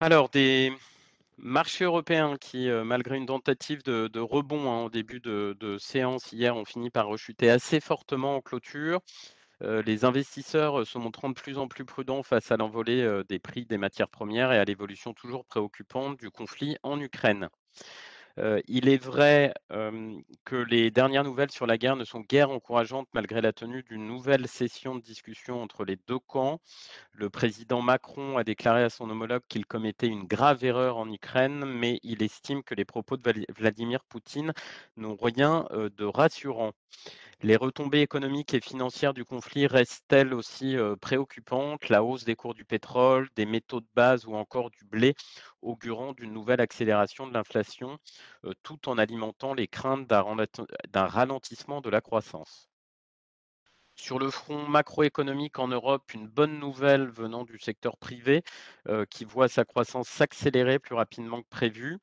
Alors des marchés européens qui, heu, malgré une tentative de rebond, hein, au début de séance hier, ont fini par rechuter assez fortement en clôture. Heu, les investisseurs, heu, se montrant de plus en plus prudents face à l'envolée, des prix des matières premières et à l'évolution toujours préoccupante du conflit en Ukraine. Il est vrai, que les dernières nouvelles sur la guerre ne sont guère encourageantes malgré la tenue d'une nouvelle session de discussion entre les 2 camps. Le président Macron a déclaré à son homologue qu'il commettait une grave erreur en Ukraine, mais il estime que les propos de Vladimir Poutine n'ont rien, de rassurant. Les retombées économiques et financières du conflit restent-elles aussi préoccupantes? La hausse des cours du pétrole, des métaux de base ou encore du blé augurant d'une nouvelle accélération de l'inflation, euh, tout en alimentant les craintes d'un ralentissement de la croissance. Sur le front macroéconomique en Europe, une bonne nouvelle venant du secteur privé euh, qui voit sa croissance s'accélérer plus rapidement que prévu.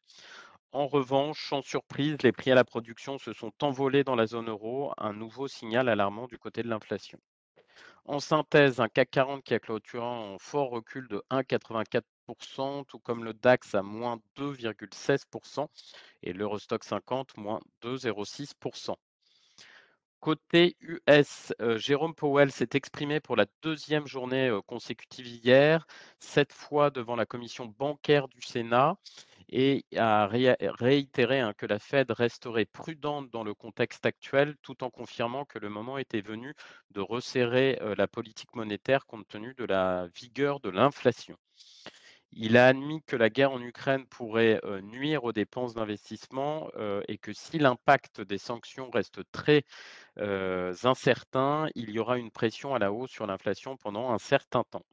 En revanche, sans surprise, les prix à la production se sont envolés dans la zone euro, un nouveau signal alarmant du côté de l'inflation. En synthèse, un CAC 40 qui a clôturé en fort recul de 1,84%, tout comme le DAX à moins 2,16% et l'Eurostock 50 moins 2,06%. Côté US, euh, Jérôme Powell s'est exprimé pour la deuxième journée euh, consécutive hier, cette fois devant la commission bancaire du Sénat et a réitéré hein, que la Fed resterait prudente dans le contexte actuel, tout en confirmant que le moment était venu de resserrer euh, la politique monétaire compte tenu de la vigueur de l'inflation. Il a admis que la guerre en Ukraine pourrait nuire aux dépenses d'investissement et que si l'impact des sanctions reste très incertain, il y aura une pression à la hausse sur l'inflation pendant un certain temps.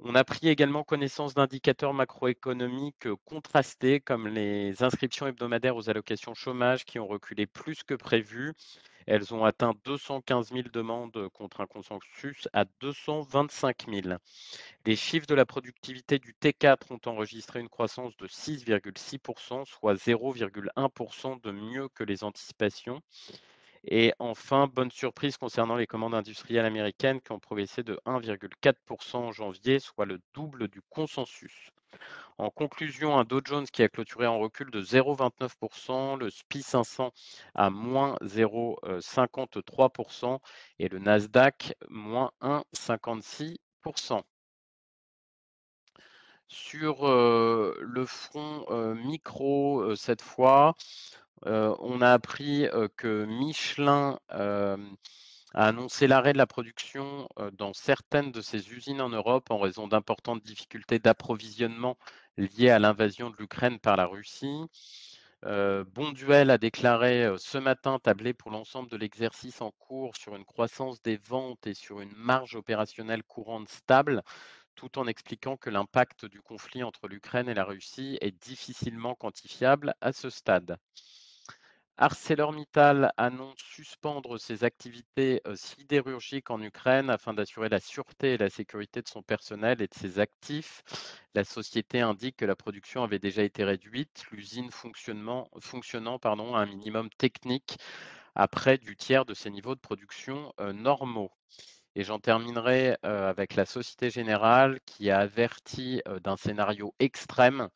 On a pris également connaissance d'indicateurs macroéconomiques contrastés, comme les inscriptions hebdomadaires aux allocations chômage qui ont reculé plus que prévu. Elles ont atteint 215 000 demandes contre un consensus à 225 000. Les chiffres de la productivité du T4 ont enregistré une croissance de 6,6%, soit 0,1% de mieux que les anticipations. Et enfin, bonne surprise concernant les commandes industrielles américaines qui ont progressé de 1,4% en janvier, soit le double du consensus. En conclusion, un Dow Jones qui a clôturé en recul de 0,29%, le SPI 500 à moins 0,53% et le Nasdaq moins 1,56%. Sur euh, le front euh, micro, euh, cette fois, on a appris que Michelin a annoncé l'arrêt de la production dans certaines de ses usines en Europe en raison d'importantes difficultés d'approvisionnement liées à l'invasion de l'Ukraine par la Russie. Bonduel a déclaré ce matin tabler pour l'ensemble de l'exercice en cours sur une croissance des ventes et sur une marge opérationnelle courante stable, tout en expliquant que l'impact du conflit entre l'Ukraine et la Russie est difficilement quantifiable à ce stade. ArcelorMittal annonce suspendre ses activités sidérurgiques en Ukraine afin d'assurer la sûreté et la sécurité de son personnel et de ses actifs. La société indique que la production avait déjà été réduite, l'usine fonctionnant pardon, à un minimum technique à près du tiers de ses niveaux de production normaux. Et j'en terminerai avec la Société Générale qui a averti d'un scénario extrême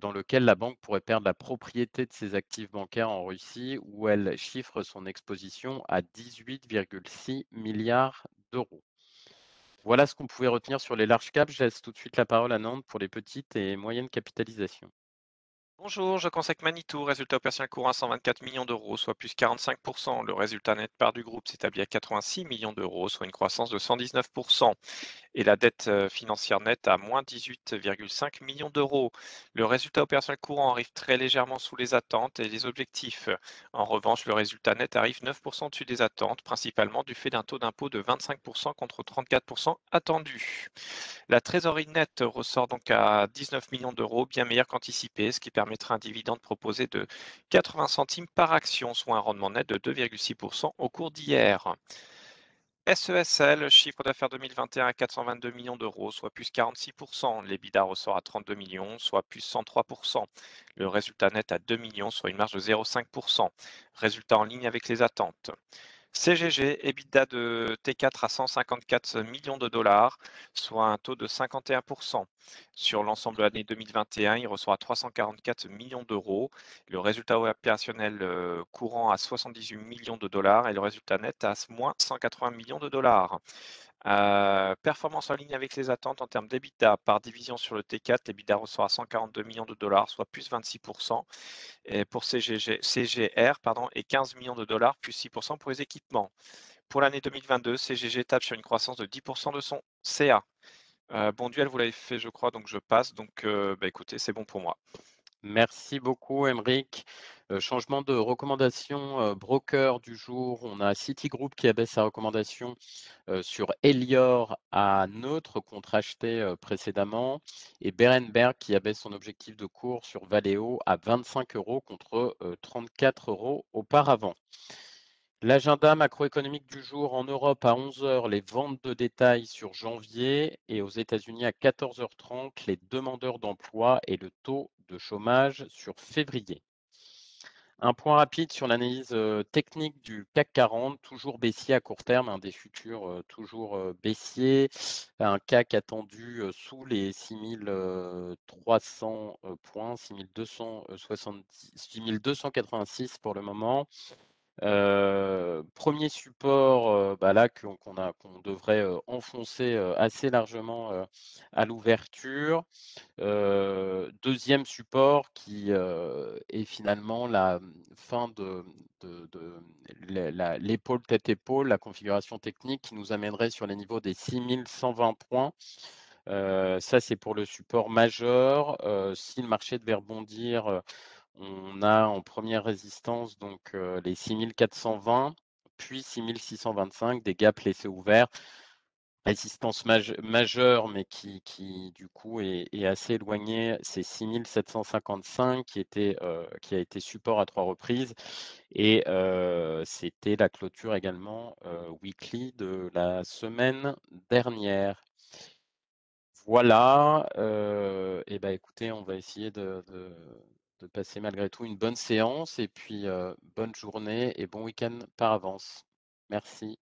dans lequel la banque pourrait perdre la propriété de ses actifs bancaires en Russie, où elle chiffre son exposition à 18,6 milliards d'euros. Voilà ce qu'on pouvait retenir sur les larges caps. Je laisse tout de suite la parole à Nantes pour les petites et moyennes capitalisations. Bonjour, je conseille Manitou, résultat opérationnel courant 124 millions d'euros, soit plus 45%. Le résultat net part du groupe s'établit à 86 millions d'euros, soit une croissance de 119% et la dette euh, financière nette à moins 18,5 millions d'euros. Le résultat opérationnel courant arrive très légèrement sous les attentes et les objectifs. En revanche, le résultat net arrive 9% au-dessus des attentes, principalement du fait d'un taux d'impôt de 25% contre 34% attendu. La trésorerie nette ressort donc à 19 millions d'euros, bien meilleur qu'anticipé, ce qui permettra un dividende proposé de 80 centimes par action, soit un rendement net de 2,6% au cours d'hier. SESL, chiffre d'affaires 2021 à 422 millions d'euros, soit plus 46%. L'EBITDA ressort à 32 millions, soit plus 103%. Le résultat net à 2 millions, soit une marge de 0,5%. Résultat en ligne avec les attentes. CGG, EBITDA de T4 à 154 millions de dollars, soit un taux de 51%. Sur l'ensemble de l'année 2021, il reçoit 344 millions d'euros. Le résultat opérationnel euh, courant à 78 millions de dollars et le résultat net à moins 180 millions de dollars. Euh, performance en ligne avec les attentes en termes d'EBITDA par division sur le T4, l'EBITDA ressort à 142 millions de dollars, soit plus 26%, et pour CGG, CGR pardon, et 15 millions de dollars, plus 6% pour les équipements. Pour l'année 2022, CGG tape sur une croissance de 10% de son CA. Euh, bon duel, vous l'avez fait, je crois, donc je passe. Donc, euh, bah, écoutez, c'est bon pour moi. Merci beaucoup, Émeric. Euh, changement de recommandation euh, broker du jour. On a Citigroup qui abaisse sa recommandation euh, sur Elior à neutre contre acheté précédemment et Berenberg qui abaisse son objectif de cours sur Valeo à 25 euros contre 34 euros auparavant. L'agenda macroéconomique du jour en Europe à 11 heures, les ventes de détail sur janvier et aux États-Unis à 14h30, les demandeurs d'emploi et le taux de chômage sur février. Un point rapide sur l'analyse technique du CAC 40, toujours baissier à court terme, un des futurs toujours baissier, un CAC attendu sous les 6300 points, 6286 pour le moment. Premier support, bah là qu'on devrait enfoncer assez largement à l'ouverture. deuxième support qui est finalement la fin de, de, de l'épaule tête-épaule, la configuration technique qui nous amènerait sur les niveaux des 6120 points. ça, c'est pour le support majeur. si le marché devait rebondir on a en première résistance donc les 6420, puis 6625, des gaps laissés ouverts. Résistance majeure, mais qui, du coup est, assez éloignée, c'est 6755 qui, qui a été support à trois reprises. Et c'était la clôture également weekly de la semaine dernière. Voilà, et ben écoutez, on va essayer de de passer malgré tout une bonne séance et puis bonne journée et bon week-end par avance. Merci.